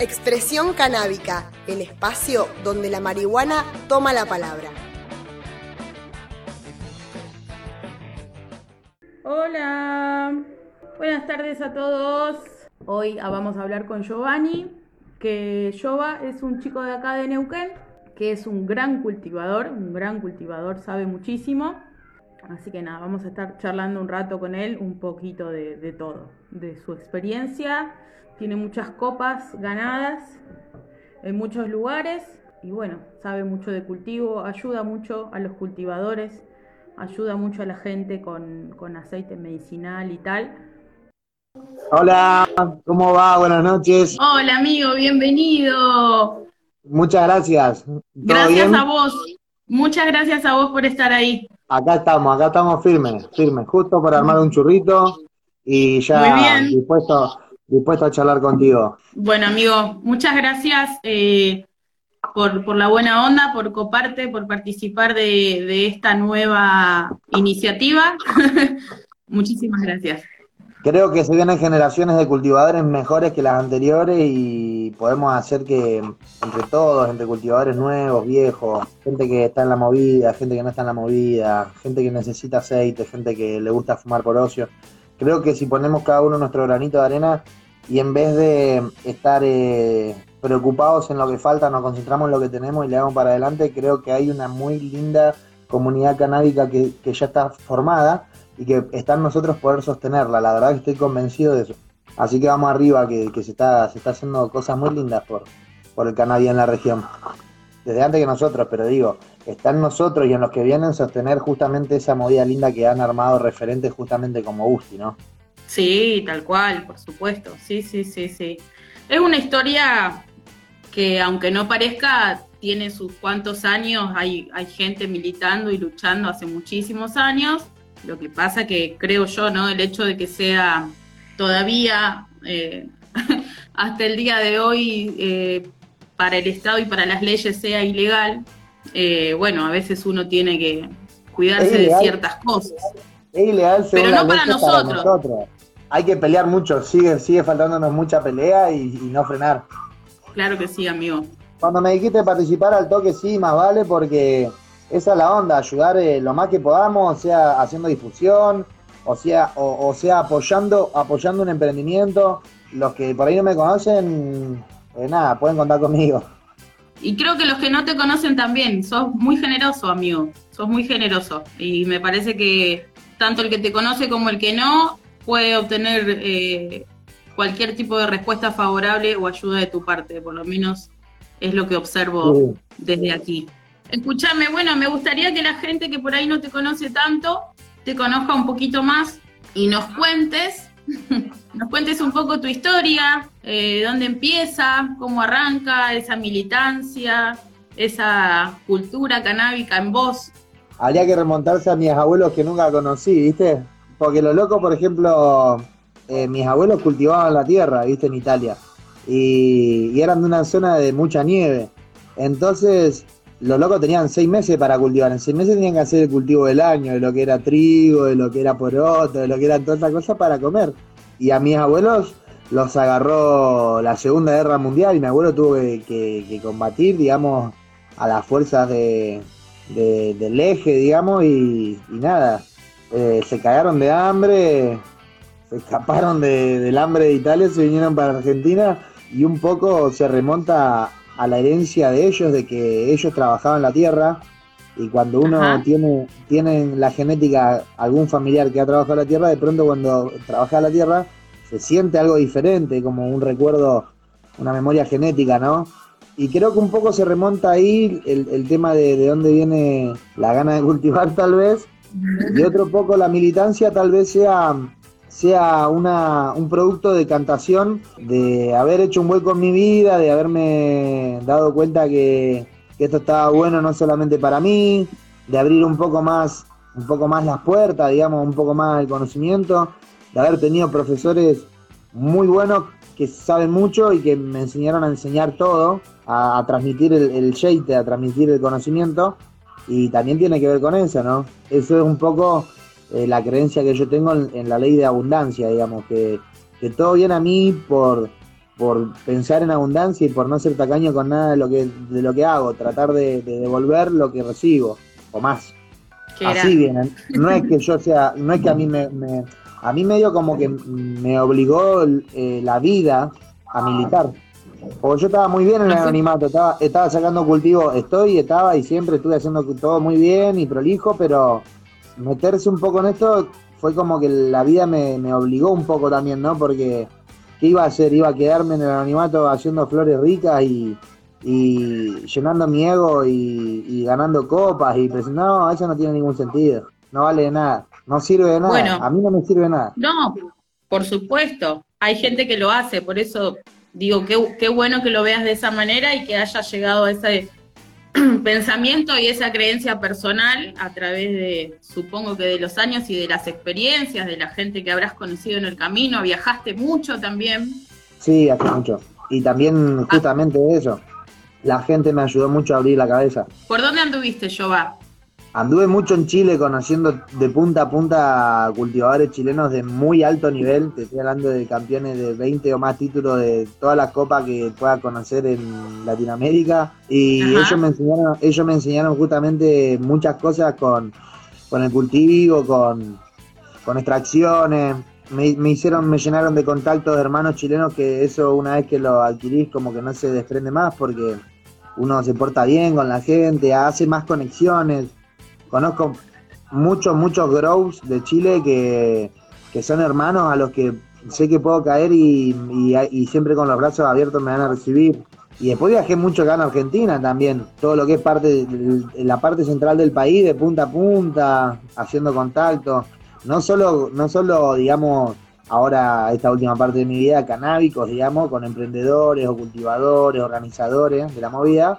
Expresión canábica, el espacio donde la marihuana toma la palabra. Hola, buenas tardes a todos. Hoy vamos a hablar con Giovanni, que Jova es un chico de acá de Neuquén, que es un gran cultivador, un gran cultivador, sabe muchísimo. Así que nada, vamos a estar charlando un rato con él, un poquito de todo, de su experiencia. Tiene muchas copas ganadas en muchos lugares y bueno, sabe mucho de cultivo, ayuda mucho a los cultivadores, ayuda mucho a la gente con, con aceite medicinal y tal. Hola, ¿cómo va? Buenas noches. Hola amigo, bienvenido. Muchas gracias. ¿Todo Gracias bien? a vos. Muchas gracias a vos por estar ahí. Acá estamos, acá estamos firmes, firmes, justo para armar un churrito y ya Muy bien. Dispuesto, a charlar contigo. Bueno, amigo, muchas gracias eh, por, por la buena onda, por coparte, por participar de, de esta nueva iniciativa. Muchísimas gracias. Creo que se vienen generaciones de cultivadores mejores que las anteriores y podemos hacer que entre todos, entre cultivadores nuevos, viejos, gente que está en la movida, gente que no está en la movida, gente que necesita aceite, gente que le gusta fumar por ocio, creo que si ponemos cada uno nuestro granito de arena y en vez de estar eh, preocupados en lo que falta, nos concentramos en lo que tenemos y le damos para adelante, creo que hay una muy linda comunidad canábica que, que ya está formada y que está en nosotros poder sostenerla. La verdad que estoy convencido de eso. Así que vamos arriba, que, que se, está, se está haciendo cosas muy lindas por, por el cannabis en la región. Desde antes que nosotros, pero digo, está en nosotros y en los que vienen sostener justamente esa movida linda que han armado referentes justamente como Gusti, ¿no? Sí, tal cual, por supuesto. Sí, sí, sí, sí. Es una historia que, aunque no parezca, tiene sus cuantos años. Hay, hay gente militando y luchando hace muchísimos años. Lo que pasa que creo yo, ¿no? El hecho de que sea todavía eh, hasta el día de hoy eh, para el Estado y para las leyes sea ilegal, eh, bueno, a veces uno tiene que cuidarse de ciertas cosas. Es ilegal Pero no para nosotros. Hay que pelear mucho, sigue, sigue faltándonos mucha pelea y, y no frenar. Claro que sí, amigo. Cuando me dijiste participar al toque, sí, más vale, porque esa es la onda, ayudar eh, lo más que podamos, o sea, haciendo difusión, o sea, o, o sea, apoyando, apoyando un emprendimiento. Los que por ahí no me conocen, eh, nada, pueden contar conmigo. Y creo que los que no te conocen también, sos muy generoso, amigo. Sos muy generoso. Y me parece que tanto el que te conoce como el que no puede obtener eh, cualquier tipo de respuesta favorable o ayuda de tu parte. Por lo menos es lo que observo Sí. desde aquí. Escúchame, bueno, me gustaría que la gente que por ahí no te conoce tanto te conozca un poquito más y nos cuentes, nos cuentes un poco tu historia, eh, dónde empieza, cómo arranca esa militancia, esa cultura canábica en vos. Habría que remontarse a mis abuelos que nunca conocí, ¿viste? Porque lo loco, por ejemplo, eh, mis abuelos cultivaban la tierra, ¿viste? En Italia. Y, y eran de una zona de mucha nieve. Entonces, los locos tenían seis meses para cultivar. En seis meses tenían que hacer el cultivo del año, de lo que era trigo, de lo que era poroto, de lo que eran todas esas cosas para comer. Y a mis abuelos los agarró la Segunda Guerra Mundial y mi abuelo tuvo que, combatir, digamos, a las fuerzas de, de- del eje, digamos, y, y nada, eh, se cagaron de hambre, se escaparon de- del hambre de Italia, se vinieron para Argentina y un poco se remonta a la herencia de ellos, de que ellos trabajaban la tierra y cuando uno Ajá. tiene, tiene en la genética algún familiar que ha trabajado la tierra, de pronto cuando trabaja la tierra se siente algo diferente, como un recuerdo, una memoria genética, ¿no? Y creo que un poco se remonta ahí el, el tema de, de dónde viene la gana de cultivar tal vez, y otro poco la militancia tal vez sea, sea una, un producto de cantación, de haber hecho un hueco en mi vida, de haberme dado cuenta que, esto estaba bueno no solamente para mí, de abrir un poco más, un poco más las puertas, digamos, un poco más el conocimiento, de haber tenido profesores muy buenos que saben mucho y que me enseñaron a enseñar todo, a, transmitir el, el a transmitir el conocimiento, y también tiene que ver con eso, ¿no? Eso es un poco eh, la creencia que yo tengo en, en la ley de abundancia, digamos, que, que todo viene a mí por, por pensar en abundancia y por no ser tacaño con nada de lo que, de lo que hago, tratar de, de devolver lo que recibo, o más. Así vienen. No es que yo sea, no es que a mí me, me- a mí medio como que me obligó eh, la vida a militar. Porque yo estaba muy bien en el anonimato, estaba, estaba sacando cultivo, estoy, estaba y siempre estuve haciendo todo muy bien y prolijo, pero meterse un poco en esto fue como que la vida me, me obligó un poco también, ¿no? Porque ¿qué iba a hacer? Iba a quedarme en el anonimato haciendo flores ricas y, y llenando mi ego y, y ganando copas y pues no, eso no tiene ningún sentido, no vale de nada, no sirve de nada, Bueno. a mí no me sirve de nada. No, por supuesto. Hay gente que lo hace, por eso digo, qué, qué bueno que lo veas de esa manera y que hayas llegado a ese pensamiento y esa creencia personal a través de, supongo que de los años y de las experiencias, de la gente que habrás conocido en el camino. Viajaste mucho también. Sí, hace mucho. Y también justamente eso, la gente me ayudó mucho a abrir la cabeza. ¿Por dónde anduviste, Jova? Anduve mucho en Chile conociendo de punta a punta cultivadores chilenos de muy alto nivel. Te estoy hablando de campeones de 20 o más títulos de todas las copas que pueda conocer en Latinoamérica. Y Ajá. ellos me enseñaron, ellos me enseñaron justamente muchas cosas con, con el cultivo, con, con extracciones. Me, me hicieron, me llenaron de contactos de hermanos chilenos que eso una vez que lo adquirís como que no se desprende más porque uno se porta bien con la gente, hace más conexiones. Conozco muchos, muchos grows de Chile que, que son hermanos a los que sé que puedo caer y, y- siempre con los brazos abiertos me van a recibir. Y después viajé mucho acá en Argentina también, todo lo que es parte la parte central del país, de punta a punta, haciendo contacto. No solo, no solo digamos, ahora esta última parte de mi vida, canábicos, digamos, con emprendedores o cultivadores, organizadores de la movida,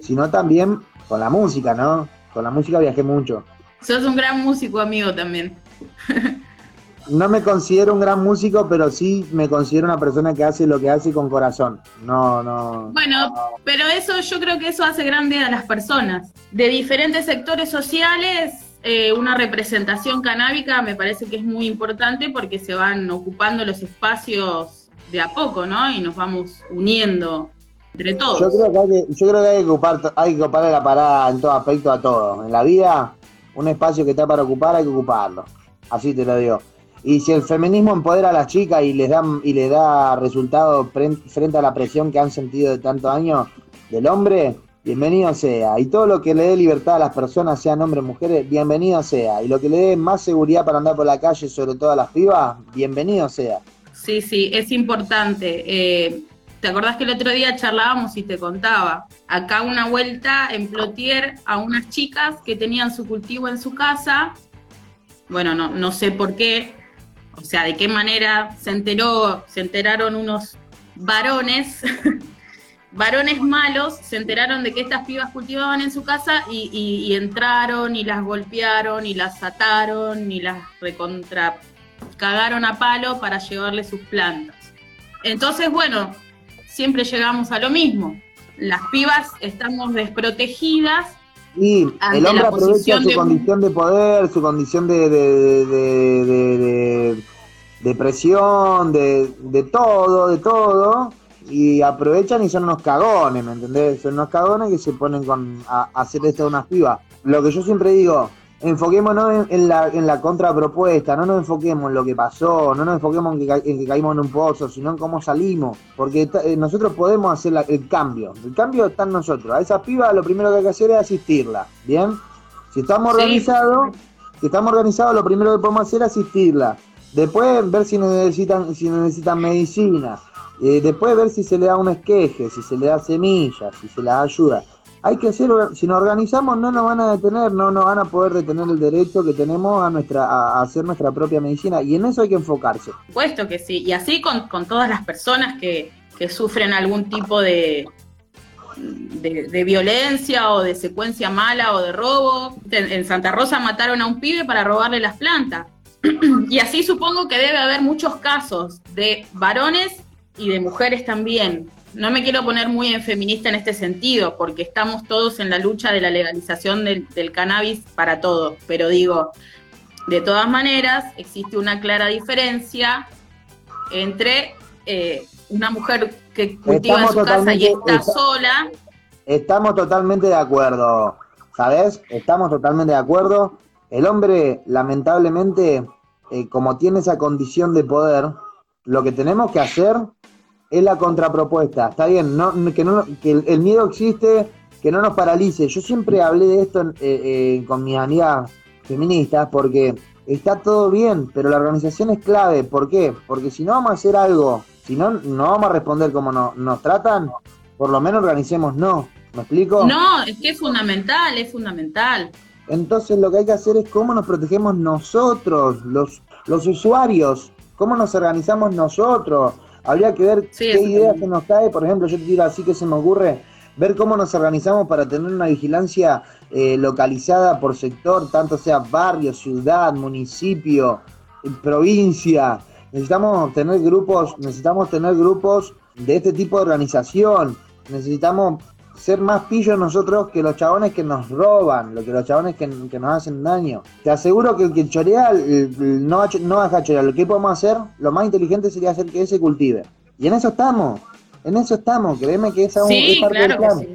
sino también con la música, ¿no? Con la música viajé mucho. Sos un gran músico, amigo, también. No me considero un gran músico, pero sí me considero una persona que hace lo que hace con corazón. No, no. Bueno, pero eso yo creo que eso hace grande a las personas. De diferentes sectores sociales, eh, una representación canábica me parece que es muy importante porque se van ocupando los espacios de a poco, ¿no? Y nos vamos uniendo entre todos. Yo creo que hay que, yo creo que hay que ocupar, hay que ocupar la parada en todo aspecto a todo. En la vida, un espacio que está para ocupar, hay que ocuparlo. Así te lo digo. Y si el feminismo empodera a las chicas y les da, y les da resultados pren- frente a la presión que han sentido de tantos años del hombre, bienvenido sea. Y todo lo que le dé libertad a las personas, sean hombres o mujeres, bienvenido sea. Y lo que le dé más seguridad para andar por la calle, sobre todo a las pibas, bienvenido sea. Sí, sí, es importante. Eh, ¿Te acordás que el otro día charlábamos y te contaba? Acá una vuelta en Plotier a unas chicas que tenían su cultivo en su casa. Bueno, no, no sé por qué, o sea, de qué manera se enteró, se enteraron unos varones, varones malos, se enteraron de que estas pibas cultivaban en su casa y, y- y entraron y las golpearon y las ataron y las recontra cagaron a palo para llevarle sus plantas. Entonces, bueno, siempre llegamos a lo mismo. Las pibas estamos desprotegidas. Y el hombre aprovecha su de condición de poder, su condición de, de, de, de- presión, de, de todo, de todo, y aprovechan y son unos cagones, ¿me entendés? Son unos cagones que se ponen con, a, a hacer esto a unas pibas. Lo que yo siempre digo, enfoquémonos en, en la, en la contrapropuesta, no nos enfoquemos en lo que pasó, no nos enfoquemos en que, ca- en que caímos en un pozo, sino en cómo salimos, porque eh, nosotros podemos hacer la- el cambio, el cambio está en nosotros, a esa piba lo primero que hay que hacer es asistirla, ¿bien? Si estamos Sí. organizados, si estamos organizados, lo primero que podemos hacer es asistirla, después ver si necesitan, si necesitan medicina, eh, después ver si se le da un esqueje, si se le da semillas, si se da ayuda. Hay que ser, si nos organizamos no nos van a detener, no nos van a poder detener el derecho que tenemos a nuestra a hacer nuestra propia medicina y en eso hay que enfocarse. Puesto que sí, y así con, con todas las personas que, que sufren algún tipo de, de, violencia o de secuencia mala o de robo. En, Santa Rosa mataron a un pibe para robarle las plantas. y así supongo que debe haber muchos casos de varones y de mujeres también. No me quiero poner muy en feminista en este sentido, porque estamos todos en la lucha de la legalización del, cannabis para todos, pero digo, de todas maneras, existe una clara diferencia entre eh, una mujer que cultiva en su casa y está, sola. Estamos totalmente de acuerdo, ¿sabes? Estamos totalmente de acuerdo. El hombre, lamentablemente, eh, como tiene esa condición de poder, lo que tenemos que hacer es la contrapropuesta. Está bien, no, que, no, que el, miedo existe, que no nos paralice. Yo siempre hablé de esto eh, eh, con mis amigas feministas porque está todo bien, pero la organización es clave. ¿Por qué? Porque si no vamos a hacer algo si no, no vamos a responder como nos tratan, por lo menos organicemos no. ¿Me explico? No, es que es fundamental, es fundamental. Entonces lo que hay que hacer es cómo nos protegemos nosotros, los, los usuarios, cómo nos organizamos nosotros. Habría que ver qué idea se nos cae, por ejemplo, yo te digo así que se me ocurre, ver cómo nos organizamos para tener una vigilancia eh, localizada por sector, tanto sea barrio, ciudad, municipio, provincia, necesitamos tener grupos, necesitamos tener grupos de este tipo de organización, necesitamos ser más pillos nosotros que los chabones que nos roban, lo que los chabones que, nos hacen daño. Te aseguro que el que chorea no, va, no va a chorear. Lo que podemos hacer, lo más inteligente sería hacer que ese cultive. Y en eso estamos. En eso estamos. Créeme que esa sí, es parte del plan.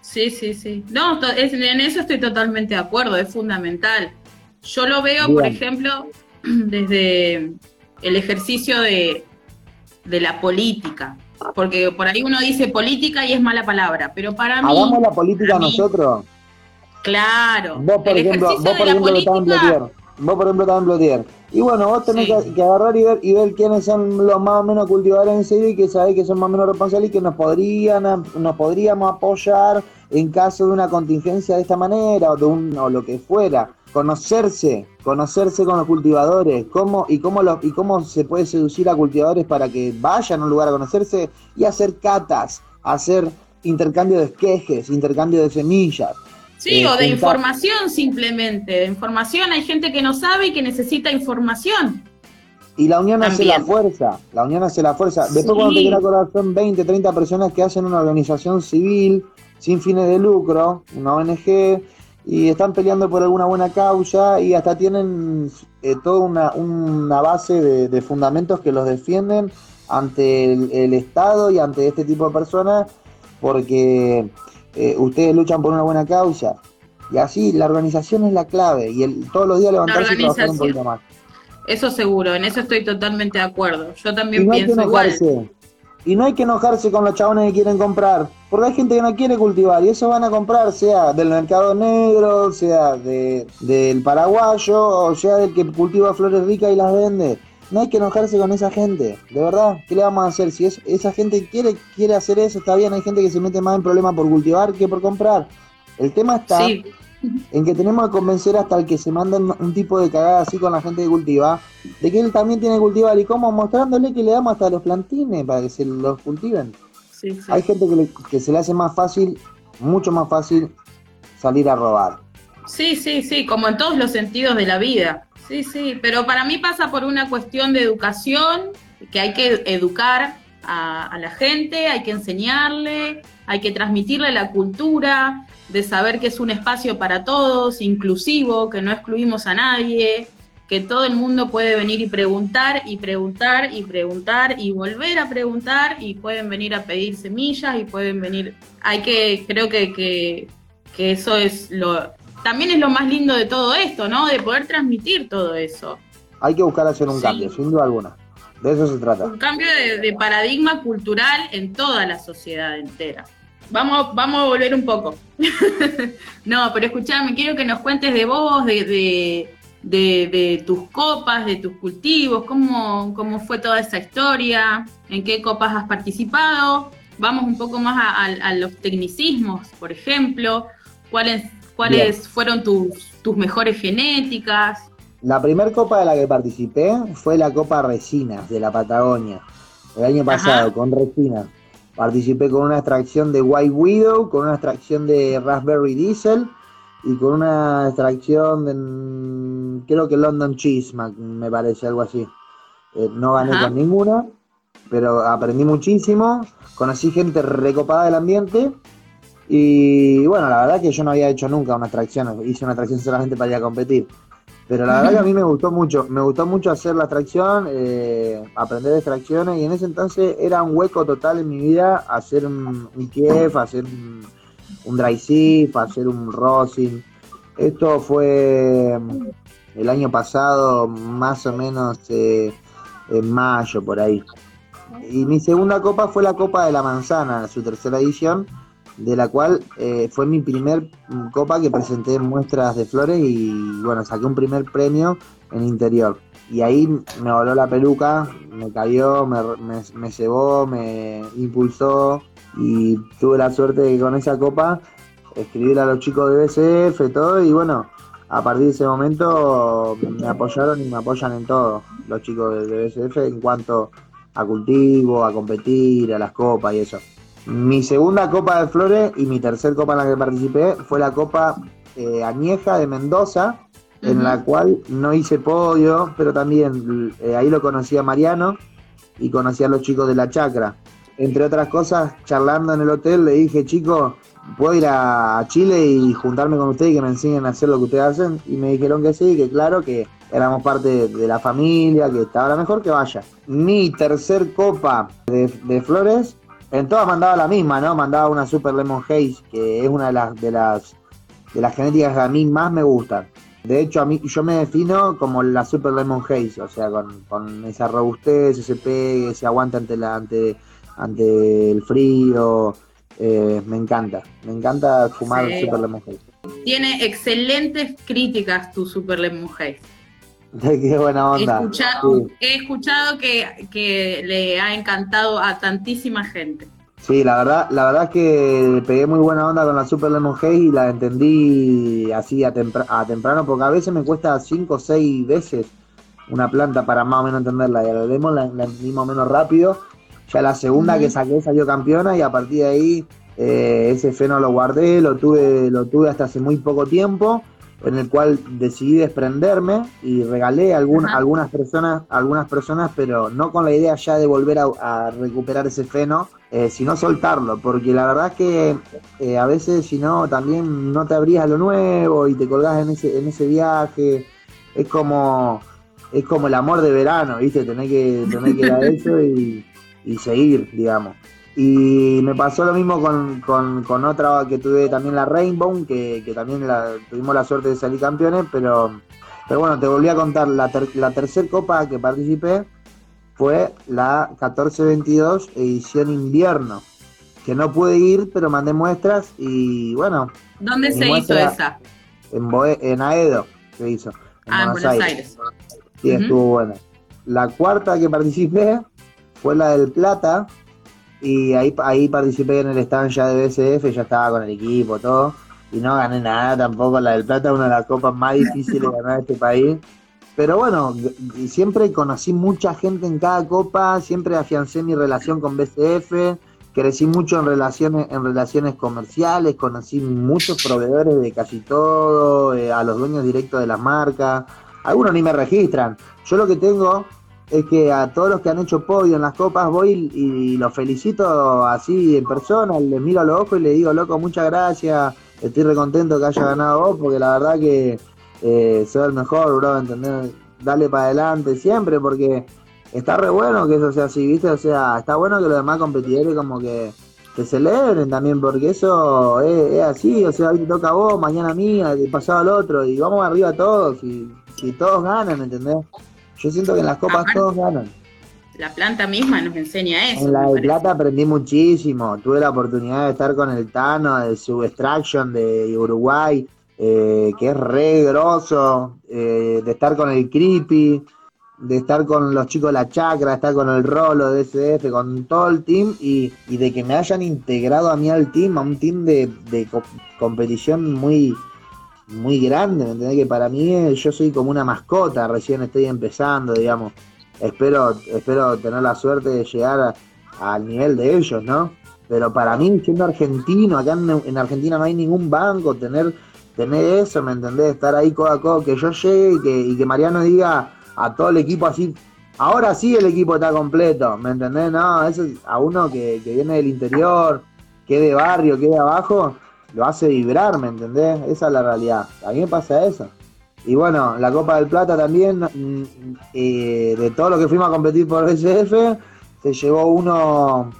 Sí. sí, sí, No, en eso estoy totalmente de acuerdo. Es fundamental. Yo lo veo, por ejemplo, desde el ejercicio de, la política. Porque por ahí uno dice política y es mala palabra, pero para mí... Hagamos la política nosotros. Claro. Vos, por ejemplo, vos, por ejemplo, política... en Blotier. Vos, por ejemplo, estás en. Y bueno, vos tenés que, agarrar y ver, y ver quiénes son los más o menos cultivadores en serio y que sabés que son más o menos responsables y que nos, podrían, nos podríamos apoyar en caso de una contingencia de esta manera o, de un, o lo que fuera conocerse, conocerse con los cultivadores, cómo y cómo y cómo se puede seducir a cultivadores para que vayan a un lugar a conocerse y hacer catas, hacer intercambio de esquejes, intercambio de semillas. Sí, eh, o de información simplemente, de información. Hay gente que no sabe y que necesita información. Y la unión hace la fuerza, la unión hace la fuerza. Después cuando te quiera acordar son 20, 30 personas que hacen una organización civil sin fines de lucro, una ONG, y están peleando por alguna buena causa y hasta tienen eh, toda una, una base de, fundamentos que los defienden ante el, Estado y ante este tipo de personas porque eh, ustedes luchan por una buena causa. Y así la organización es la clave y el, todos los días levantarse y trabajar un poquito más. Eso seguro, en eso estoy totalmente de acuerdo. Yo también pienso igual. Y no hay que enojarse con los chabones que quieren comprar, porque hay gente que no quiere cultivar y eso van a comprar, sea del mercado negro, sea de, del paraguayo, o sea del que cultiva flores ricas y las vende. No hay que enojarse con esa gente, de verdad. ¿Qué le vamos a hacer? Si es, esa gente quiere, quiere hacer eso, está bien. Hay gente que se mete más en problemas por cultivar que por comprar. El tema está en que tenemos que convencer hasta el que se manda un tipo de cagada así con la gente que cultiva, de que él también tiene que cultivar y cómo mostrándole que le damos hasta los plantines para que se los cultiven. Hay gente que, que se le hace más fácil, mucho más fácil salir a robar. Sí, sí, sí, como en todos los sentidos de la vida. Sí, sí, pero para mí pasa por una cuestión de educación, que hay que educar a, la gente, hay que enseñarle, hay que transmitirle la cultura, de saber que es un espacio para todos, inclusivo, que no excluimos a nadie, que todo el mundo puede venir y preguntar y preguntar y preguntar y volver a preguntar y pueden venir a pedir semillas y pueden venir, hay que, creo que, que, que eso es lo, también es lo más lindo de todo esto, ¿no? De poder transmitir todo eso. Hay que buscar hacer un cambio, sin duda alguna. De eso se trata. Un cambio de, paradigma cultural en toda la sociedad entera. Vamos, vamos a volver un poco. no, pero escuchame, quiero que nos cuentes de vos, de, de, tus copas, de tus cultivos, cómo, cómo fue toda esa historia, en qué copas has participado vamos un poco más a, a- a los tecnicismos, por ejemplo, cuáles, cuáles fueron tus, tus mejores genéticas. La primera copa de la que participé fue la Copa Resinas de la Patagonia, el año pasado, con Resinas. Participé con una extracción de White Widow, con una extracción de Raspberry Diesel y con una extracción de, mm, creo que London Cheese, me parece, algo así. Eh, no gané Ajá. con ninguna, pero aprendí muchísimo, conocí gente recopada del ambiente y bueno, la verdad que yo no había hecho nunca una extracción, hice una extracción solamente para ir a competir. Pero la verdad que a mí me gustó mucho, me gustó mucho hacer la extracción, eh, aprender de extracciones y en ese entonces era un hueco total en mi vida hacer un, Kiev, hacer un, un dry sieve, hacer un rosin. Esto fue mm, el año pasado, más o menos eh, en mayo por ahí. Y mi segunda copa fue la Copa de la Manzana, su tercera edición, de la cual eh, fue mi primer mm, copa que presenté en muestras de flores y bueno, saqué un primer premio en interior. Y ahí me voló la peluca, me cayó, me, me, me cebó, me impulsó y tuve la suerte de que con esa copa escribir a los chicos de BCF, todo, y bueno, a partir de ese momento me apoyaron y me apoyan en todo los chicos de BCF en cuanto a cultivo, a competir, a las copas y eso. Mi segunda Copa de Flores y mi tercer Copa en la que participé fue la Copa eh, Añeja de Mendoza, en la cual no hice podio, pero también eh, ahí lo conocí a Mariano y conocí a los chicos de la chacra. Entre otras cosas, charlando en el hotel, le dije, chicos, ¿puedo ir a Chile y juntarme con ustedes y que me enseñen a hacer lo que ustedes hacen? Y me dijeron que sí, que claro, que éramos parte de, la familia, que estaba mejor que vaya. Mi tercer copa de, de flores, en todas mandaba la misma, ¿no? Mandaba una Super Lemon Haze, que es una de las, de las, de las genéticas que a mí más me gustan. De hecho, a mí yo me defino como la Super Lemon Haze, o sea, con, con esa robustez, ese pegue, ese aguante ante, la, ante, ante el frío. eh, me encanta, me encanta fumar Sí. Super Lemon Haze. Tiene excelentes críticas tu Super Lemon Haze. Qué buena He onda. escuchado, Sí. he escuchado que, que le ha encantado a tantísima gente. Sí, la verdad, la verdad es que pegué muy buena onda con la Super Lemon Haze y la entendí así a, tempra- a temprano, porque a veces me cuesta 5 o 6 veces una planta para más o menos entenderla. Y a la Lemon la, la entendí más o menos rápido. Ya la segunda que saqué salió campeona y a partir de ahí eh, ese feno lo guardé, lo tuve, lo tuve hasta hace muy poco tiempo, en el cual decidí desprenderme y regalé a algún- algunas personas, algunas personas, pero no con la idea ya de volver a, a recuperar ese feno, eh, sino soltarlo, porque la verdad es que eh, a veces si no también no te abrías a lo nuevo y te colgás en ese, en ese viaje, es como es como el amor de verano, ¿viste? Tener que, tener que ir a eso y, y seguir, digamos. Y me pasó lo mismo con, con, con otra que tuve también la Rainbow, que, que también la, tuvimos la suerte de salir campeones, pero, pero bueno, te volví a contar, la, ter- la tercera copa que participé fue la 1422 edición invierno, que no pude ir, pero mandé muestras y bueno, ¿Dónde se hizo esa? en, Boe- en Aedo se hizo. en Ah, en Buenos Aires. Sí, Ujú. estuvo buena. La cuarta que participé fue la del Plata. Y ahí, ahí participé en el stand ya de BCF, ya estaba con el equipo, todo. Y no gané nada tampoco. La del Plata una de las copas más difíciles de ganar en este país. Pero bueno, siempre conocí mucha gente en cada copa, siempre afiancé mi relación con BCF, crecí mucho en relaciones, en relaciones comerciales, conocí muchos proveedores de casi todo, eh, a los dueños directos de las marcas. Algunos ni me registran. Yo lo que tengo es que a todos los que han hecho podio en las copas voy y, los felicito así en persona, les miro a los ojos y les digo, loco, muchas gracias, estoy recontento que haya ganado vos, porque la verdad que eh, soy el mejor, bro, ¿entendés? Dale para adelante siempre, porque está re bueno que eso sea así, ¿viste? O sea, está bueno que los demás competidores como que, que celebren también, porque eso es, así, o sea, hoy te toca a vos, mañana a mí, pasado al otro, y vamos arriba todos, y, y todos ganan, ¿entendés? Yo siento que en las copas Aparte- todos ganan. La planta misma nos enseña eso. En la de plata aprendí muchísimo. Tuve la oportunidad de estar con el Tano de Subextraction de Uruguay, eh, que es re grosso, eh, de estar con el Creepy. de estar con los chicos de la chacra, de estar con el rolo de SF, con todo el team y, y de que me hayan integrado a mí al team, a un team de, de co- competición muy, muy grande, ¿me entendés? Que para mí eh, yo soy como una mascota, recién estoy empezando, digamos. Espero, espero tener la suerte de llegar al nivel de ellos, ¿no? Pero para mí, siendo argentino, acá en, en Argentina no hay ningún banco, tener, tener eso, ¿me entendés? Estar ahí codo a codo, que yo llegue y que, y que Mariano diga a todo el equipo así, ahora sí el equipo está completo, ¿me entendés? No, eso es a uno que, que viene del interior, que de barrio, que de abajo, lo hace vibrar, ¿me entendés? Esa es la realidad. A mí me pasa eso. Y bueno, la Copa del Plata también, mm, eh, de todo lo que fuimos a competir por SF, se llevó uno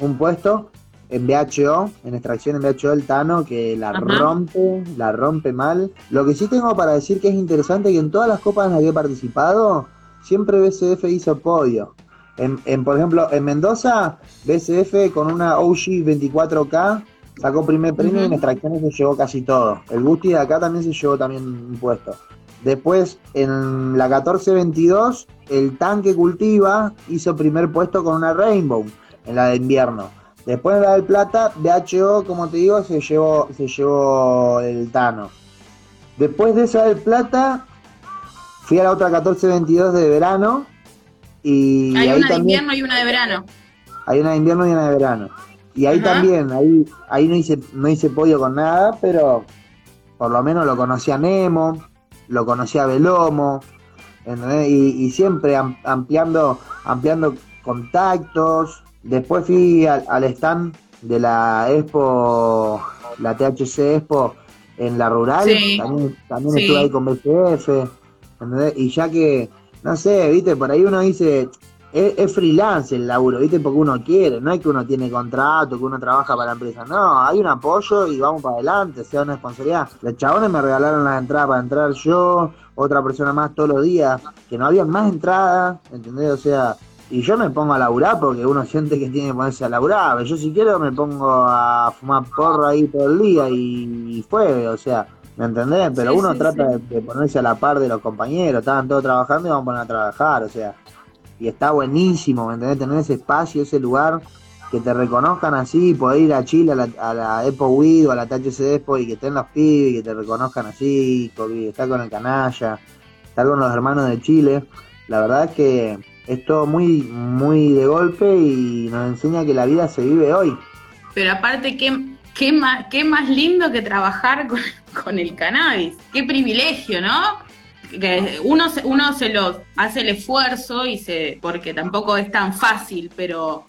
un puesto en BHO, en extracción en BHO el Tano, que la Ajá. rompe, la rompe mal. Lo que sí tengo para decir que es interesante que en todas las copas en las que he participado, siempre BCF hizo podio. En, en, por ejemplo, en Mendoza, BCF con una OG 24K sacó primer premio y en extracciones se llevó casi todo. El Gusti de acá también se llevó también un puesto. Después, en la 1422, el tanque cultiva hizo primer puesto con una Rainbow en la de invierno. Después en la del plata, BHO, como te digo, se llevó, se llevó el Tano. Después de esa del plata, fui a la otra 1422 de verano. Y Hay ahí una de invierno y una de verano. hay una de invierno y una de verano. Y ahí Ajá. también, ahí, ahí no hice, no hice podio con nada, pero por lo menos lo conocí a Nemo, lo conocí a Belomo, ¿entendés? Y, y siempre am- ampliando, ampliando contactos. Después fui al, al stand de la Expo, la THC Expo en la rural, Sí. también, también Sí. estuve ahí con BCF, ¿entendés? Y ya que, no sé, viste, por ahí uno dice, es, es freelance el laburo, ¿viste? Porque uno quiere, no es que uno tiene contrato, que uno trabaja para la empresa, no, hay un apoyo y vamos para adelante, sea una responsabilidad. Los chabones me regalaron las entradas para entrar yo, otra persona más todos los días, que no había más entradas, ¿entendés? O sea, y yo me pongo a laburar porque uno siente que tiene que ponerse a laburar, yo si quiero me pongo a fumar porro ahí todo el día y, y fue, o sea, ¿me entendés? Pero Sí, uno sí, trata sí. De, de ponerse a la par de los compañeros, estaban todos trabajando y vamos a poner a trabajar, o sea, y está buenísimo, ¿me entendés? Tener ese espacio, ese lugar, que te reconozcan así, poder ir a Chile, a la, a la Expo Wid o a la THC Expo y que estén los pibes, y que te reconozcan así, porque estar con el canalla, estar con los hermanos de Chile, la verdad es que es todo muy, muy de golpe y nos enseña que la vida se vive hoy. Pero aparte, ¿qué, qué, más, qué más lindo que trabajar con el cannabis. Qué privilegio, ¿no? Que uno, se- uno se lo hace el esfuerzo y se porque tampoco es tan fácil, pero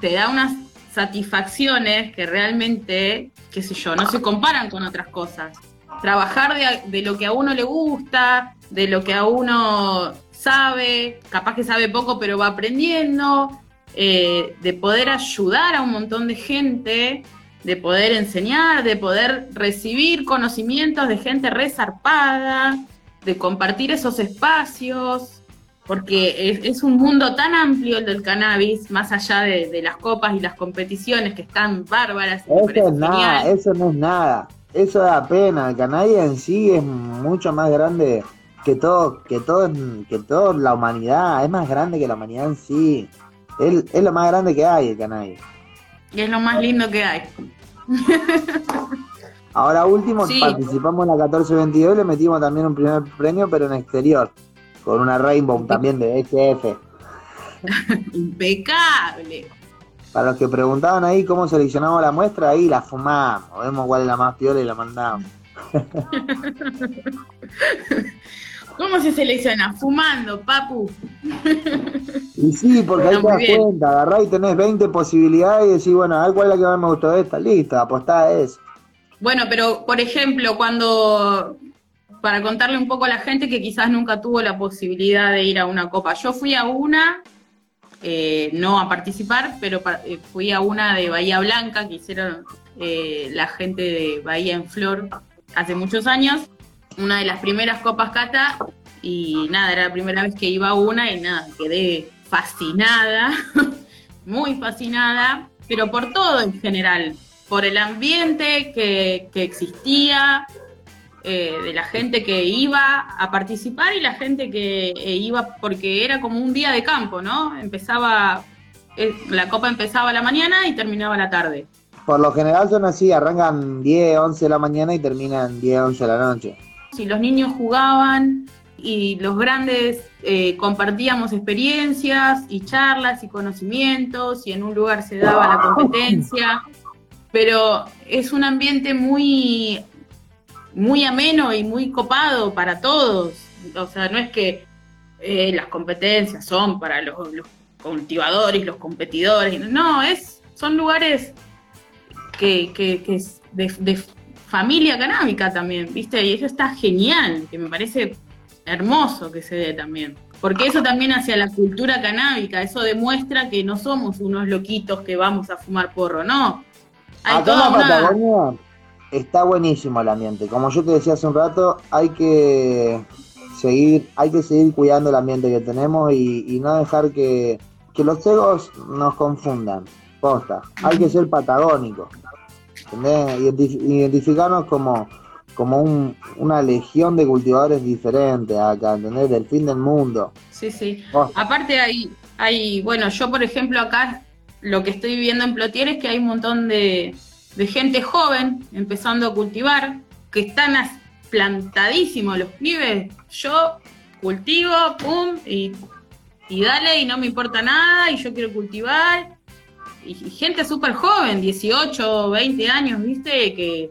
te da unas satisfacciones que realmente, qué sé yo, no se comparan con otras cosas. Trabajar de, de lo que a uno le gusta, de lo que a uno sabe, capaz que sabe poco pero va aprendiendo, eh, de poder ayudar a un montón de gente, de poder enseñar, de poder recibir conocimientos de gente resarpada, de compartir esos espacios, porque es, es un mundo tan amplio el del cannabis, más allá de, de las copas y las competiciones que están bárbaras. Eso es nada, eso no es nada. Eso da pena. El canalla en sí es mucho más grande que todo, que todo, que toda la humanidad. Es más grande que la humanidad en sí. Es, es lo más grande que hay el canalla. Y es lo más lindo que hay. Ahora último, Sí. participamos en la 1422 y le metimos también un primer premio, pero en exterior. Con una Rainbow también de XF. Impecable. Para los que preguntaban ahí cómo seleccionamos la muestra, ahí la fumamos. Vemos cuál es la más piola y la mandamos. ¿Cómo se selecciona? Fumando, papu. Y sí, porque ahí te das cuenta, agarrás y tenés 20 posibilidades y decís, bueno, a ver cuál es la que más me gustó de esta, listo, apostá a eso. Bueno, pero por ejemplo, cuando, para contarle un poco a la gente que quizás nunca tuvo la posibilidad de ir a una copa, yo fui a una, eh, no a participar, pero eh, fui a una de Bahía Blanca que hicieron eh, la gente de Bahía en Flor hace muchos años, una de las primeras copas cata, y nada, era la primera vez que iba a una y nada, quedé fascinada, muy fascinada, pero por todo en general, por el ambiente que, que existía, eh, de la gente que iba a participar y la gente que eh, iba porque era como un día de campo, ¿no? Empezaba, eh, la copa empezaba a la mañana y terminaba a la tarde. Por lo general son así, arrancan 10, 11 de la mañana y terminan 10, 11 de la noche. Si los niños jugaban y los grandes eh, compartíamos experiencias y charlas y conocimientos y en un lugar se daba la competencia, pero es un ambiente muy, muy ameno y muy copado para todos. O sea, no es que eh, las competencias son para los, cultivadores, los competidores, no, es, son lugares que, que, que es de, de familia canábica también, ¿viste? Y eso está genial, que me parece hermoso que se dé también. Porque eso también hacia la cultura canábica, eso demuestra que no somos unos loquitos que vamos a fumar porro, no. Hay Acá en la una... Patagonia está buenísimo el ambiente. Como yo te decía hace un rato, hay que seguir, hay que seguir cuidando el ambiente que tenemos y, y no dejar que, que los egos nos confundan. Posta. Hay que ser patagónicos. ¿entendés? Identif- identificarnos como, como un- una legión de cultivadores diferentes acá, ¿entendés? Del fin del mundo. Sí, sí. Posta. Aparte hay, hay, bueno, yo por ejemplo acá lo que estoy viviendo en Plotier es que hay un montón de, de gente joven empezando a cultivar, que están plantadísimos los pibes. Yo cultivo, pum, y, y dale, y no me importa nada, y yo quiero cultivar. Y, y gente súper joven, 18, 20 años, ¿viste? Que,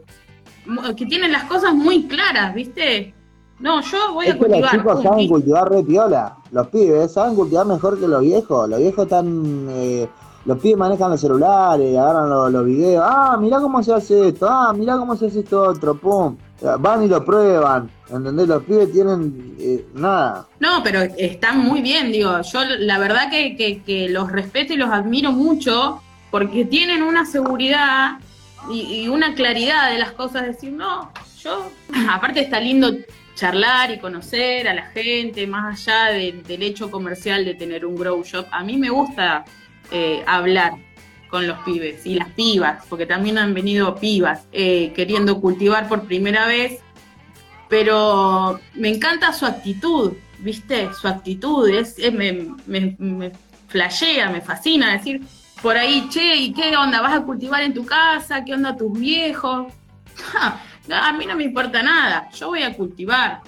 que tienen las cosas muy claras, ¿viste? No, yo voy Es a que los cultivar. chicos pum, saben y- cultivar re piola. Los pibes saben cultivar mejor que los viejos. Los viejos están. eh, los pibes manejan los celulares, agarran los, los videos. Ah, mirá cómo se hace esto. Ah, mirá cómo se hace esto otro. Pum. Van y lo prueban. ¿Entendés? Los pibes tienen. eh, nada. No, pero están muy bien, digo. Yo la verdad que, que- los respeto y los admiro mucho porque tienen una seguridad y, y una claridad de las cosas. Decir, no, yo. Aparte está lindo charlar y conocer a la gente, más allá de- del hecho comercial de tener un grow shop. A mí me gusta eh, hablar con los pibes y las pibas, porque también han venido pibas eh, queriendo cultivar por primera vez pero me encanta su actitud, ¿viste? Su actitud, es, es- me, me, me flashea, me fascina decir por ahí, che, ¿y qué onda? ¿Vas a cultivar en tu casa? ¿Qué onda tus viejos? Ja, a mí no me importa nada, yo voy a cultivar.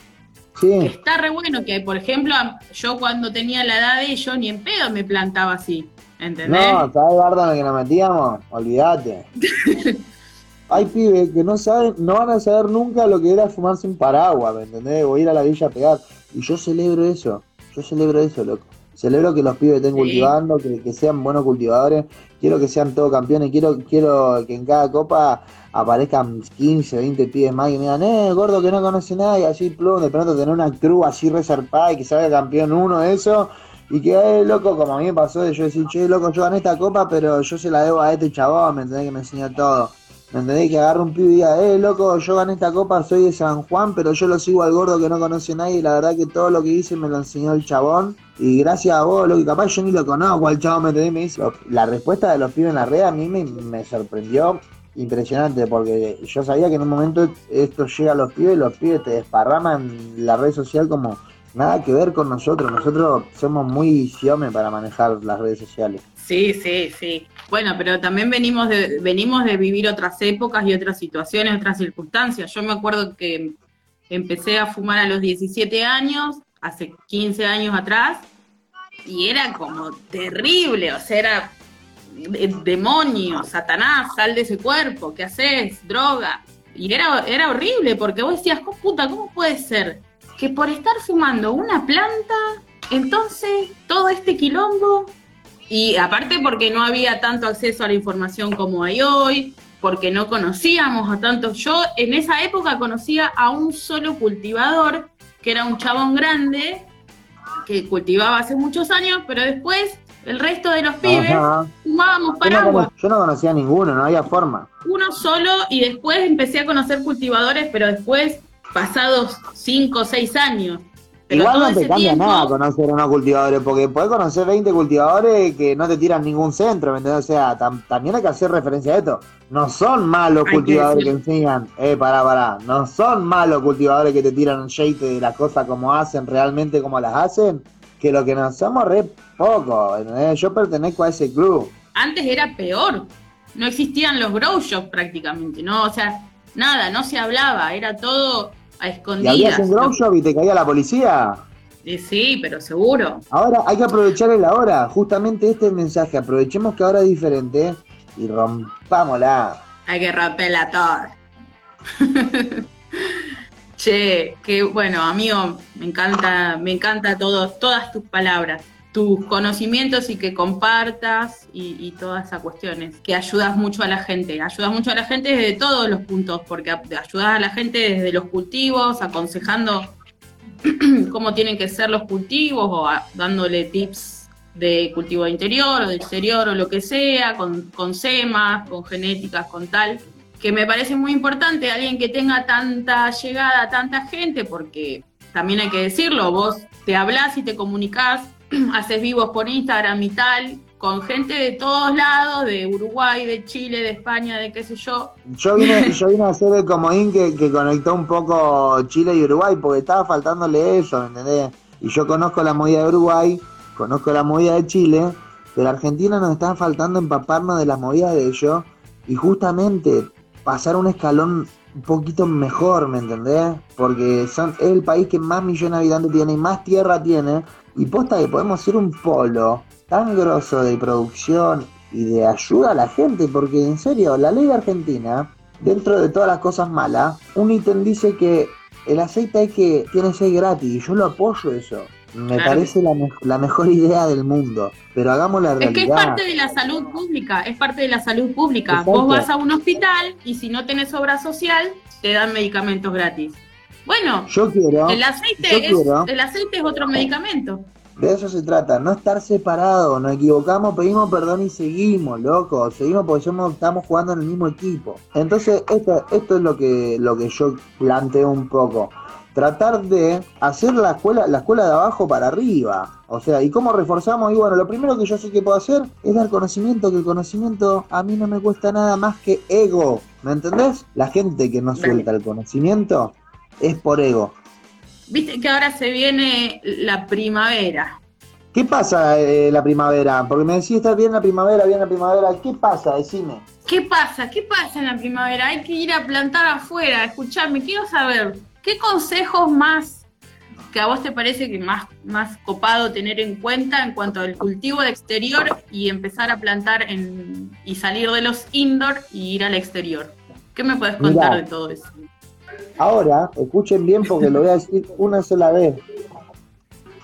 Sí. Está re bueno que, por ejemplo, yo cuando tenía la edad de ellos, ni en pedo me plantaba así, ¿entendés? No, ¿sabes, Barda, en lo que nos metíamos? Olvídate. Hay pibes que no saben, no van a saber nunca lo que era fumarse un paraguas, ¿me entendés? O ir a la villa a pegar. Y yo celebro eso, yo celebro eso, loco. Celebro que los pibes estén Sí. cultivando, que, que sean buenos cultivadores. Quiero que sean todos campeones. Quiero, quiero que en cada copa aparezcan 15, 20 pibes más y me digan, eh, gordo que no conoce nada. Y así, plum, de pronto tener una cruz así resarpada y que salga campeón uno de eso. Y que, eh, loco, como a mí me pasó yo decir, che, loco, yo gané esta copa, pero yo se la debo a este chabón, ¿me entendés? Que me enseñó todo. ¿Me entendés? Que agarre un pibe y diga, eh, loco, yo gané esta copa, soy de San Juan, pero yo lo sigo al gordo que no conoce nadie. Y la verdad que todo lo que hice me lo enseñó el chabón. Y gracias a vos, loco, y capaz yo ni lo conozco al chabón, ¿me entendés? Me dice, la respuesta de los pibes en la red a mí me, me sorprendió impresionante, porque yo sabía que en un momento esto llega a los pibes y los pibes te desparraman la red social como nada que ver con nosotros. Nosotros somos muy siome para manejar las redes sociales. Sí, sí, sí. Bueno, pero también venimos de, venimos de vivir otras épocas y otras situaciones, otras circunstancias. Yo me acuerdo que empecé a fumar a los 17 años, hace 15 años atrás, y era como terrible, o sea, era de- demonio, Satanás, sal de ese cuerpo, ¿qué haces? Droga. Y era, era horrible, porque vos decías, "¿Cómo, puta, ¿cómo puede ser que por estar fumando una planta, entonces todo este quilombo y aparte porque no había tanto acceso a la información como hay hoy, porque no conocíamos a tantos. Yo en esa época conocía a un solo cultivador, que era un chabón grande, que cultivaba hace muchos años, pero después el resto de los pibes Ajá. fumábamos paraguas. yo no conocía a ninguno, no había forma. Uno solo y después empecé a conocer cultivadores, pero después, pasados cinco o seis años. Pero Igual no te cambia tiempo- nada conocer unos cultivadores, porque puedes conocer 20 cultivadores que no te tiran ningún centro, ¿me entendés? O sea, tam- también hay que hacer referencia a esto. No son malos Hay cultivadores que, enseñan, eh, pará, pará, no son malos cultivadores que te tiran un shade de las cosas como hacen, realmente como las hacen, que lo que nos somos re poco, ¿entendés? Yo pertenezco a ese club. Antes era peor. No existían los grow shops prácticamente, ¿no? O sea, nada, no se hablaba, era todo a Y escondidas. habías un shop y te caía la policía. Sí, pero seguro. Ahora hay que aprovechar el ahora. Justamente este mensaje. Aprovechemos que ahora es diferente y rompámosla. Hay que romperla toda. che, que bueno, amigo, me encanta, me encanta todo, todas tus palabras, tus conocimientos y que compartas y, todas esas cuestiones, que ayudas mucho a la gente, ayudas mucho a la gente desde todos los puntos, porque ayudas a la gente desde los cultivos, aconsejando cómo tienen que ser los cultivos o dándole tips de cultivo interior o de exterior o lo que sea, con, con semas, con genéticas, con tal, que me parece muy importante alguien que tenga tanta llegada tanta gente, porque también hay que decirlo, vos te hablas y te comunicás, haces vivos por Instagram y tal, con gente de todos lados, de Uruguay, de Chile, de España, de qué sé yo. Yo vine, yo vine a hacer el comodín que, que conectó un poco Chile y Uruguay, porque estaba faltándole eso, ¿me ¿entendés? Y yo conozco la movida de Uruguay, conozco la movida de Chile, pero Argentina nos está faltando empaparnos de las movidas de ellos y justamente pasar un escalón un poquito mejor, ¿me entendés? Porque son, es el país que más millones de habitantes tiene y más tierra tiene, y posta que podemos ser un polo tan grosso de producción y de ayuda a la gente, porque en serio, la ley de Argentina, dentro de todas las cosas malas, un ítem dice que el aceite hay que, tiene que ser gratis, y yo lo apoyo eso. Me Claro. parece la, me- la mejor idea del mundo, pero hagamos la Es realidad. que es parte de la salud pública, es parte de la salud pública. Exacto. Vos vas a un hospital y si no tenés obra social, te dan medicamentos gratis. Bueno, Yo quiero, el yo aceite, es, quiero, el aceite es otro medicamento. de eso se trata, no estar separados, nos equivocamos, pedimos perdón y seguimos, loco, seguimos porque somos, estamos jugando en el mismo equipo. Entonces, esto, esto es lo que, lo que yo planteo un poco. Tratar de hacer la escuela, la escuela de abajo para arriba. O sea, ¿y cómo reforzamos? Y bueno, lo primero que yo sé que puedo hacer es dar conocimiento, que el conocimiento a mí no me cuesta nada más que ego. ¿Me entendés? La gente que no suelta el conocimiento es por ego. Viste que ahora se viene la primavera. ¿Qué pasa eh, la primavera? Porque me decís, está bien la primavera, bien la primavera. ¿Qué pasa? Decime. ¿Qué pasa? ¿Qué pasa en la primavera? Hay que ir a plantar afuera. Escuchame, quiero saber, ¿qué consejos más que a vos te parece que más, más copado tener en cuenta en cuanto al cultivo de exterior y empezar a plantar en, y salir de los indoor y ir al exterior? ¿Qué me puedes contar Mirá. de todo eso? Ahora, escuchen bien porque lo voy a decir una sola vez.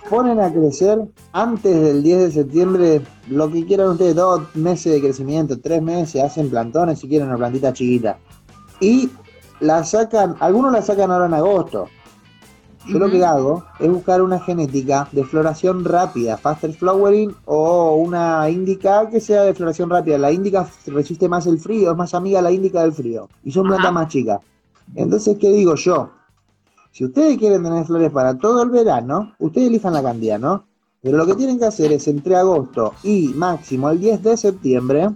Ponen a crecer antes del 10 de septiembre lo que quieran ustedes, dos meses de crecimiento, tres meses, hacen plantones si quieren una plantita chiquita. Y la sacan, algunos la sacan ahora en agosto. Yo lo que hago es buscar una genética de floración rápida, faster flowering o una índica que sea de floración rápida. La índica resiste más el frío, es más amiga la índica del frío y son Ajá. plantas más chicas. Entonces, ¿qué digo yo? Si ustedes quieren tener flores para todo el verano, ustedes elijan la cantidad, ¿no? Pero lo que tienen que hacer es entre agosto y máximo el 10 de septiembre,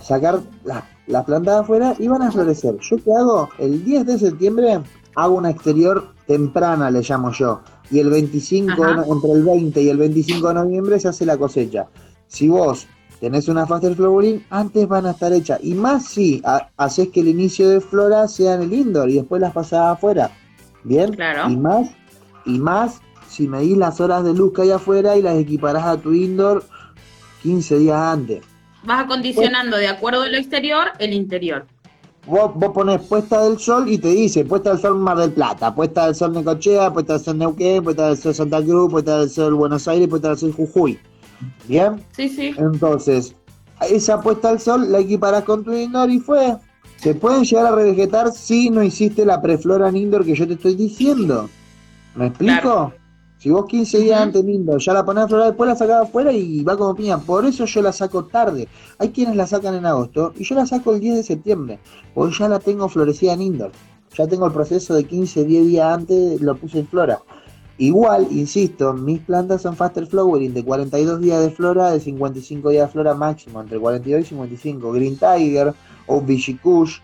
sacar las, las plantas de afuera y van a florecer. ¿Yo qué hago? El 10 de septiembre hago una exterior temprana, le llamo yo. Y el 25, Ajá. de- entre el 20 y el 25 de noviembre se hace la cosecha. Si vos tenés una faster flowering, antes van a estar hechas. Y más si ha- haces que el inicio de flora sea en el indoor y después las pasás afuera. ¿Bien? Claro. Y más, y más si medís las horas de luz que hay afuera y las equiparás a tu indoor 15 días antes. Vas acondicionando de acuerdo al exterior el interior. Vos, vos pones puesta del sol y te dice puesta del sol Mar del Plata, puesta del sol Necochea, puesta del sol Neuquén, puesta del sol Santa Cruz, puesta del sol Buenos Aires, puesta del sol Jujuy. ¿Bien? Sí, sí. Entonces, esa puesta al sol la equiparás con tu indoor y fue. Se pueden llegar a revegetar si no hiciste la preflora en indoor que yo te estoy diciendo. ¿Me explico? Claro. Si vos 15 días antes en indoor ya la ponés a florar, después la sacás afuera y va como piña. Por eso yo la saco tarde. Hay quienes la sacan en agosto y yo la saco el 10 de septiembre. Porque ya la tengo florecida en indoor. Ya tengo el proceso de 15, 10 días antes, lo puse en flora. Igual, insisto, mis plantas son faster flowering de 42 días de flora, de 55 días de flora máximo, entre 42 y 55. Green Tiger, Obishi Kush,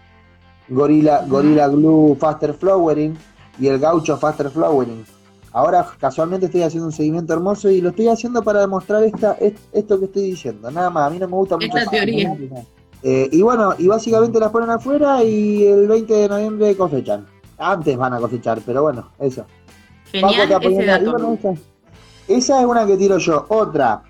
Gorilla, Gorilla Glue Faster Flowering y el Gaucho Faster Flowering. Ahora casualmente estoy haciendo un seguimiento hermoso y lo estoy haciendo para demostrar esta, esto que estoy diciendo. Nada más, a mí no me gusta mucho. Esta teoría. Eh, y bueno, y básicamente las ponen afuera y el 20 de noviembre cosechan. Antes van a cosechar, pero bueno, eso. Genial Paco, ese dato. Esa, esa es una que tiro yo. Otra,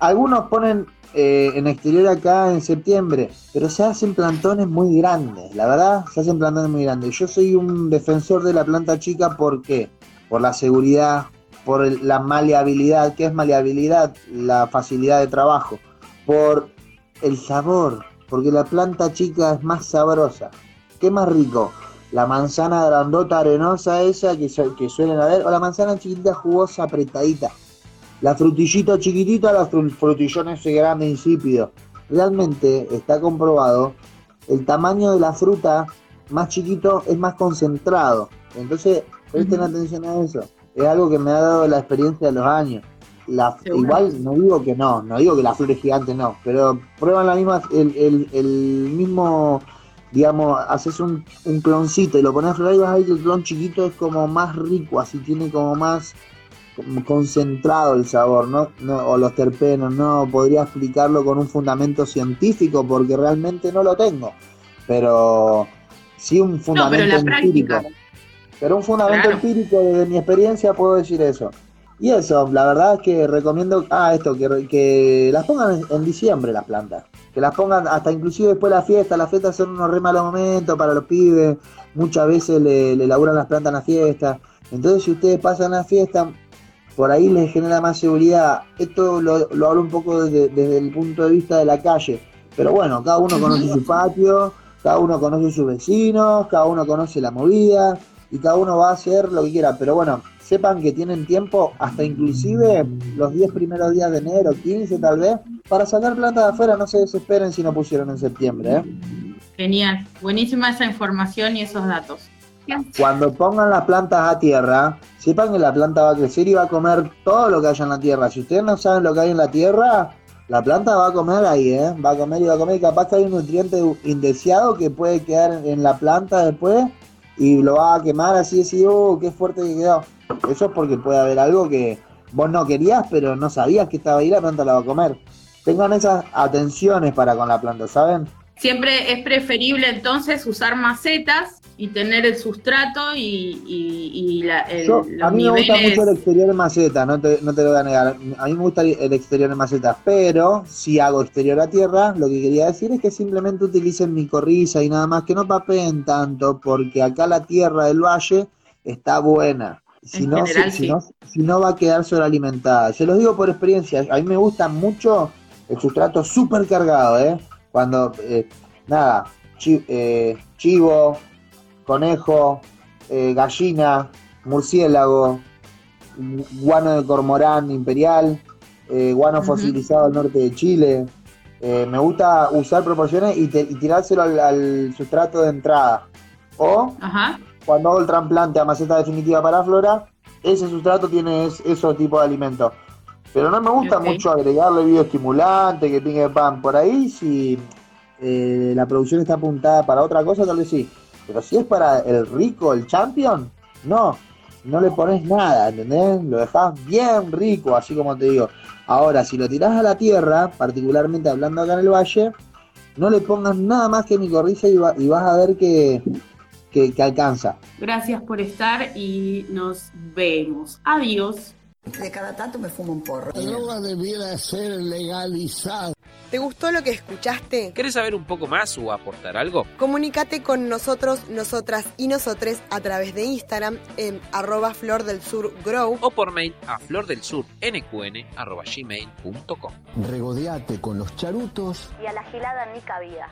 algunos ponen eh, en exterior acá en septiembre, pero se hacen plantones muy grandes. La verdad, se hacen plantones muy grandes. Yo soy un defensor de la planta chica, ¿por qué? Por la seguridad, por el- la maleabilidad. ¿Qué es maleabilidad? La facilidad de trabajo. Por el sabor, porque la planta chica es más sabrosa. ¿Qué más rico? La manzana grandota arenosa esa que, que suelen haber, o la manzana chiquitita jugosa apretadita. La frutillita chiquitita, la fru- frutillón ese grande insípido. Realmente está comprobado, el tamaño de la fruta más chiquito es más concentrado. Entonces, presten atención a eso. Es algo que me ha dado la experiencia de los años. La, igual no digo que no, no digo que la flor es gigante, no, pero prueban la misma, el, el- el mismo, digamos, haces un, un cloncito y lo pones a florar y vas a ver que el clon chiquito es como más rico, así tiene como más concentrado el sabor, ¿no? No, o los terpenos, no podría explicarlo con un fundamento científico porque realmente no lo tengo, pero sí un No, fundamento pero empírico. práctica. Pero un fundamento Claro. empírico desde mi experiencia puedo decir eso. Y eso, la verdad es que recomiendo, ah, esto, que, que las pongan en, en diciembre las plantas. Que las pongan hasta inclusive después de la fiesta. Las fiestas son unos re malos momentos para los pibes. Muchas veces le, le laburan las plantas en la fiesta. Entonces si ustedes pasan la fiesta, por ahí les genera más seguridad. Esto lo, lo hablo un poco desde, desde el punto de vista de la calle. Pero bueno, cada uno conoce su patio, cada uno conoce sus vecinos, cada uno conoce la movida y cada uno va a hacer lo que quiera. Pero bueno, sepan que tienen tiempo hasta inclusive los 10 primeros días de enero, 15 tal vez, para sacar plantas de afuera. No se desesperen si no pusieron en septiembre. ¿eh? Genial. Buenísima esa información y esos datos. Cuando pongan las plantas a tierra, sepan que la planta va a crecer y va a comer todo lo que haya en la tierra. Si ustedes no saben lo que hay en la tierra, la planta va a comer ahí, ¿eh? Va a comer y va a comer. Y capaz que hay un nutriente indeseado que puede quedar en- en la planta después y lo va a quemar así, así, oh, qué fuerte que quedó. Eso es porque puede haber algo que vos no querías, pero no sabías que estaba ahí, la planta la va a comer. Tengan esas atenciones para con la planta, ¿saben? Siempre es preferible entonces usar macetas y tener el sustrato y, y- y la- el- Yo- los a mí me gusta mucho el exterior en maceta, no te, no te lo voy a negar. A mí me gusta el exterior en maceta, pero si hago exterior a tierra, lo que quería decir es que simplemente utilicen micorriza y nada más, que no papeen tanto, porque acá la tierra del valle está buena. Si En no, general, si, no, si no va a quedar sobrealimentada. Se los digo por experiencia, a mí me gusta mucho el sustrato súper cargado, ¿eh? Cuando, eh, nada, chi- eh, chivo, conejo, eh, gallina, murciélago, gu- guano de cormorán imperial, eh, guano fosilizado al norte de Chile. Me gusta usar proporciones y, te- y tirárselo al, al sustrato de entrada. O Ajá. Cuando hago el trasplante a maceta definitiva para flora, ese sustrato tiene es, esos tipos de alimentos. Pero no me gusta mucho agregarle bioestimulante, que pingue pan. Por ahí, si eh, la producción está apuntada para otra cosa, tal vez sí. Pero si es para el rico, el champion, no. No le pones nada, ¿entendés? Lo dejas bien rico, así como te digo. Ahora, si lo tirás a la tierra, particularmente hablando acá en el valle, no le pongas nada más que micorriza y, va- y vas a ver que, que, que alcanza. Gracias por estar y nos vemos. Adiós. De cada tanto me fumo un porro. La droga debiera ser legalizada. ¿Te gustó lo que escuchaste? ¿Querés saber un poco más o aportar algo? Comunícate con nosotros, nosotras y nosotres a través de Instagram en arroba flor del sur grow O por mail a flordelsurnqn.gmail.com Regodeate con los charutos y a la gilada ni cabida.